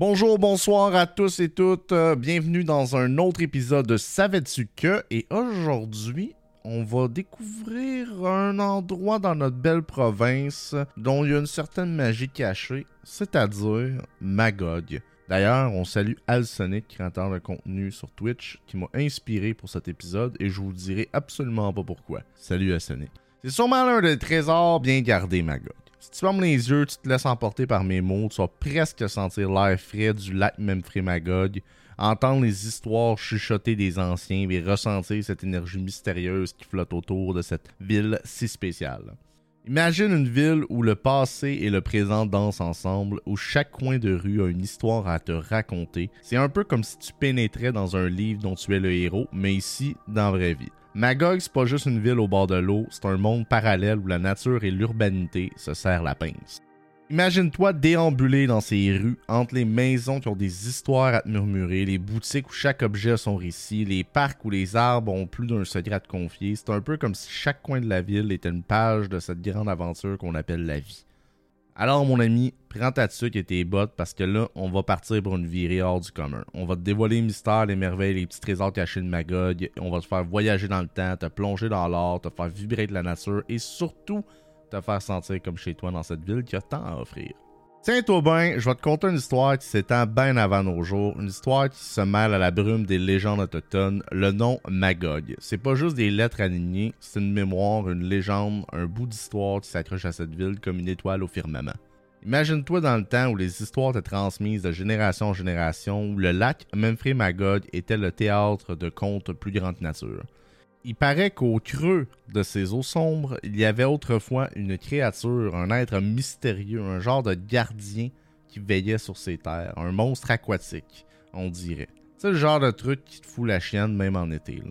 Bonjour, bonsoir à tous et toutes. Euh, bienvenue dans un autre épisode de Savais-tu? Et aujourd'hui, on va découvrir un endroit dans notre belle province dont il y a une certaine magie cachée, c'est-à-dire Magog. D'ailleurs, on salue Alsonic, créateur de contenu sur Twitch, qui m'a inspiré pour cet épisode et je vous dirai absolument pas pourquoi. Salut Alsonic. C'est sûrement l'un des trésors bien gardés, Magog. Si tu fermes les yeux, tu te laisses emporter par mes mots, tu vas presque sentir l'air frais du lac Memphis Magog, entendre les histoires chuchotées des anciens et ressentir cette énergie mystérieuse qui flotte autour de cette ville si spéciale. Imagine une ville où le passé et le présent dansent ensemble, où chaque coin de rue a une histoire à te raconter. C'est un peu comme si tu pénétrais dans un livre dont tu es le héros, mais ici, dans la vraie vie. Magog, c'est pas juste une ville au bord de l'eau, c'est un monde parallèle où la nature et l'urbanité se serrent la pince. Imagine-toi déambuler dans ces rues, entre les maisons qui ont des histoires à te murmurer, les boutiques où chaque objet a son récit, les parcs où les arbres ont plus d'un secret à te confier. C'est un peu comme si chaque coin de la ville était une page de cette grande aventure qu'on appelle la vie. Alors, mon ami, prends ta tuque et tes bottes parce que là, on va partir pour une virée hors du commun. On va te dévoiler les mystères, les merveilles, les petits trésors cachés de Magog. On va te faire voyager dans le temps, te plonger dans l'or, te faire vibrer de la nature et surtout te faire sentir comme chez toi dans cette ville qui a tant à offrir. Tiens-toi je vais te conter une histoire qui s'étend bien avant nos jours, une histoire qui se mêle à la brume des légendes autochtones, le nom Magog. C'est pas juste des lettres alignées, c'est une mémoire, une légende, un bout d'histoire qui s'accroche à cette ville comme une étoile au firmament. Imagine-toi dans le temps où les histoires étaient transmises de génération en génération, où le lac Memphis Magog était le théâtre de contes plus grande nature. Il paraît qu'au creux de ces eaux sombres, il y avait autrefois une créature, un être mystérieux, un genre de gardien qui veillait sur ces terres, un monstre aquatique, on dirait. C'est le genre de truc qui te fout la chienne même en été.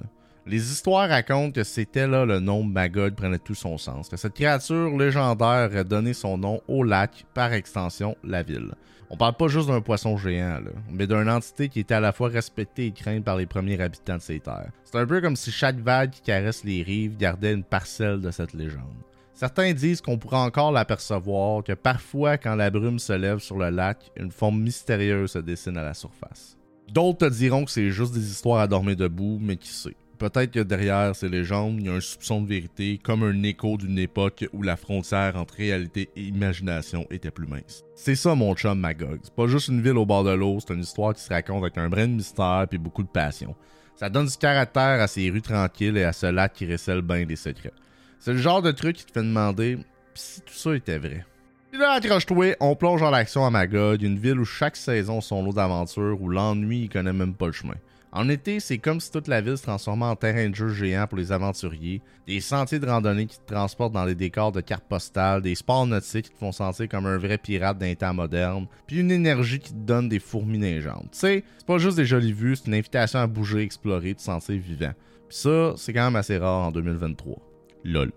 Les histoires racontent que c'était là le nom Magog prenait tout son sens, que cette créature légendaire a donné son nom au lac, par extension la ville. On parle pas juste d'un poisson géant, mais d'une entité qui était à la fois respectée et crainte par les premiers habitants de ces terres. C'est un peu comme si chaque vague qui caresse les rives gardait une parcelle de cette légende. Certains disent qu'on pourrait encore l'apercevoir, que parfois, quand la brume se lève sur le lac, une forme mystérieuse se dessine à la surface. D'autres te diront que c'est juste des histoires à dormir debout, mais qui sait? Peut-être que derrière ces légendes, il y a un soupçon de vérité, comme un écho d'une époque où la frontière entre réalité et imagination était plus mince. C'est ça mon chum Magog. C'est pas juste une ville au bord de l'eau, c'est une histoire qui se raconte avec un brin de mystère et beaucoup de passion. Ça donne du caractère à ces rues tranquilles et à ce lac qui recèle bien des secrets. C'est le genre de truc qui te fait demander si tout ça était vrai? Puis là, accroche-toi, on plonge dans l'action à Magog, une ville où chaque saison son lot d'aventures, où l'ennui il connaît même pas le chemin. En été, c'est comme si toute la ville se transformait en terrain de jeu géant pour les aventuriers, des sentiers de randonnée qui te transportent dans les décors de cartes postales, des sports nautiques qui te font sentir comme un vrai pirate d'un temps moderne, puis une énergie qui te donne des fourmis neigeantes. Tu sais, c'est pas juste des jolies vues, c'est une invitation à bouger, explorer, te sentir vivant. Puis ça, c'est quand même assez rare en 2023. LOL.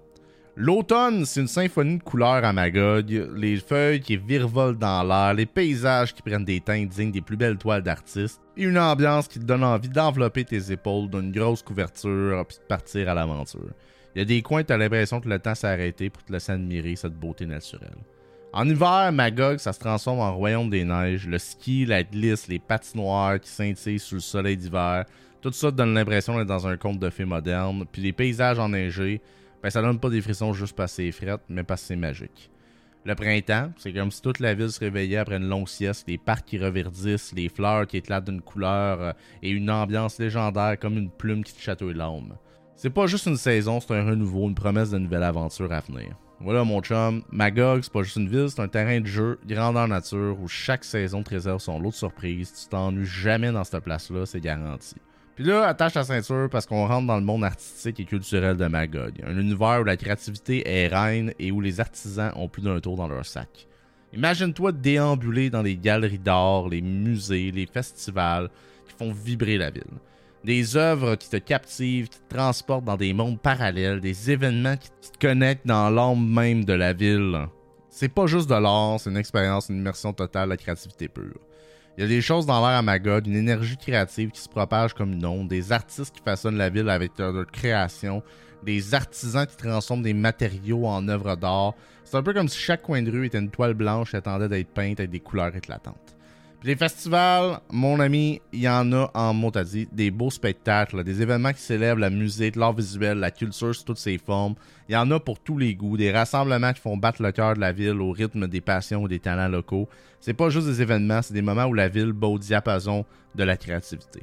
L'automne, c'est une symphonie de couleurs à Magog, les feuilles qui virevolent dans l'air, les paysages qui prennent des teintes dignes des plus belles toiles d'artistes, et une ambiance qui te donne envie d'envelopper tes épaules d'une grosse couverture puis de partir à l'aventure. Il y a des coins où tu as l'impression que le temps s'est arrêté pour te laisser admirer cette beauté naturelle. En hiver, Magog, ça se transforme en royaume des neiges, le ski, la glisse, les patinoires qui scintillent sous le soleil d'hiver, tout ça te donne l'impression d'être dans un conte de fées moderne, puis les paysages enneigés, ben ça donne pas des frissons juste parce que c'est frette, mais parce que c'est magique. Le printemps, c'est comme si toute la ville se réveillait après une longue sieste, les parcs qui reverdissent, les fleurs qui éclatent d'une couleur euh, et une ambiance légendaire comme une plume qui te chatouille l'âme. C'est pas juste une saison, c'est un renouveau, une promesse de nouvelle aventure à venir. Voilà mon chum, Magog, c'est pas juste une ville, c'est un terrain de jeu, grandeur nature, où chaque saison te réserve son lot de surprises. Tu t'ennuies jamais dans cette place-là, c'est garanti. Puis là, attache ta ceinture parce qu'on rentre dans le monde artistique et culturel de Magog. Un univers où la créativité est reine et où les artisans ont plus d'un tour dans leur sac. Imagine-toi déambuler dans les galeries d'art, les musées, les festivals qui font vibrer la ville. Des œuvres qui te captivent, qui te transportent dans des mondes parallèles, des événements qui te connectent dans l'âme même de la ville. C'est pas juste de l'art, c'est une expérience, une immersion totale la créativité pure. Il y a des choses dans l'air à Magog, une énergie créative qui se propage comme une onde, des artistes qui façonnent la ville avec leur, création, des artisans qui transforment des matériaux en œuvres d'art. C'est un peu comme si chaque coin de rue était une toile blanche et attendait d'être peinte avec des couleurs éclatantes. Les festivals, mon ami, il y en a en mot dit, des beaux spectacles, des événements qui célèbrent la musique, l'art visuel, la culture sous toutes ses formes. Il y en a pour tous les goûts, des rassemblements qui font battre le cœur de la ville au rythme des passions ou des talents locaux. C'est pas juste des événements, c'est des moments où la ville bat au diapason de la créativité.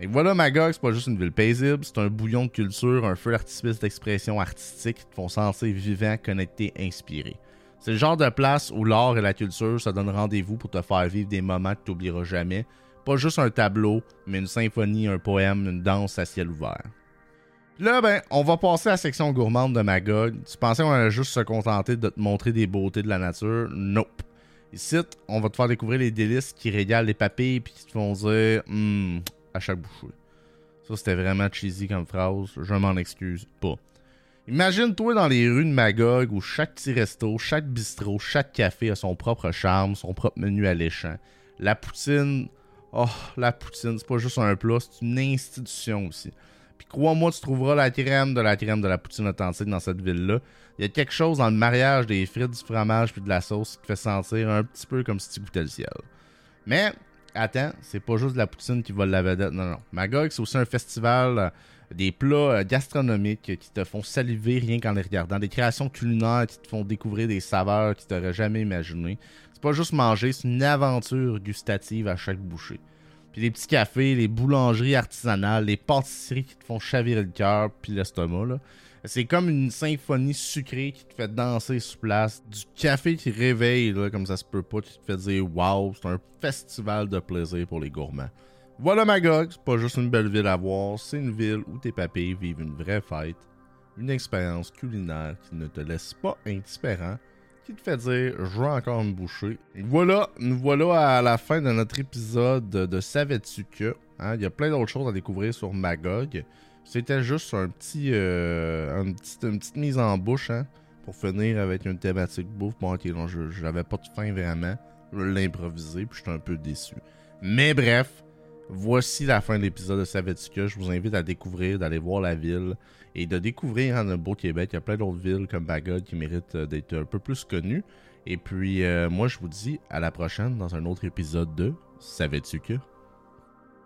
Et voilà, Magog, c'est pas juste une ville paisible, c'est un bouillon de culture, un feu d'artifice d'expression artistique qui te font sentir vivant, connecté, inspiré. C'est le genre de place où l'art et la culture se donnent rendez-vous pour te faire vivre des moments que tu n'oublieras jamais. Pas juste un tableau, mais une symphonie, un poème, une danse à ciel ouvert. Là, ben, on va passer à la section gourmande de Magog. Tu pensais qu'on allait juste se contenter de te montrer des beautés de la nature? Nope. Ici, on va te faire découvrir les délices qui régalent les papilles et qui te font dire hum à chaque bouchée. Ça, c'était vraiment cheesy comme phrase. Je m'en excuse pas. Imagine-toi dans les rues de Magog où chaque petit resto, chaque bistrot, chaque café a son propre charme, son propre menu alléchant. La poutine, oh, la poutine, c'est pas juste un plat, c'est une institution aussi. Puis crois-moi, tu trouveras la crème de la crème de la poutine authentique dans cette ville-là. Il y a quelque chose dans le mariage des frites, du fromage puis de la sauce qui te fait sentir un petit peu comme si tu goûtais le ciel. Mais, attends, c'est pas juste la poutine qui va la vedette, non, non. Magog, c'est aussi un festival des plats euh, gastronomiques qui te font saliver rien qu'en les regardant, des créations culinaires qui te font découvrir des saveurs que tu n'aurais jamais imaginées. C'est pas juste manger, c'est une aventure gustative à chaque bouchée. Puis les petits cafés, les boulangeries artisanales, les pâtisseries qui te font chavirer le cœur puis l'estomac, C'est comme une symphonie sucrée qui te fait danser sur place. Du café qui réveille, comme ça se peut pas, qui te fait dire Waouh, c'est un festival de plaisir pour les gourmands. Voilà Magog, c'est pas juste une belle ville à voir, c'est une ville où tes papilles vivent une vraie fête, une expérience culinaire qui ne te laisse pas indifférent, qui te fait dire je veux encore me boucher. Voilà, nous voilà à la fin de notre épisode de Savais-tu que hein? Il y a plein d'autres choses à découvrir sur Magog. C'était juste un petit, euh, une, petite, mise en bouche hein, pour finir avec une thématique bouffe. Bon, ok, non, j'avais pas de faim vraiment. Je l'ai improvisé, puis j'étais un peu déçu. Mais bref, Voici la fin de l'épisode de Savetica. Je vous invite à découvrir, d'aller voir la ville et de découvrir un beau Québec. Il y a plein d'autres villes comme Bagod qui méritent euh, d'être un peu plus connues. Et puis, euh, moi, je vous dis à la prochaine dans un autre épisode de Savais-tu?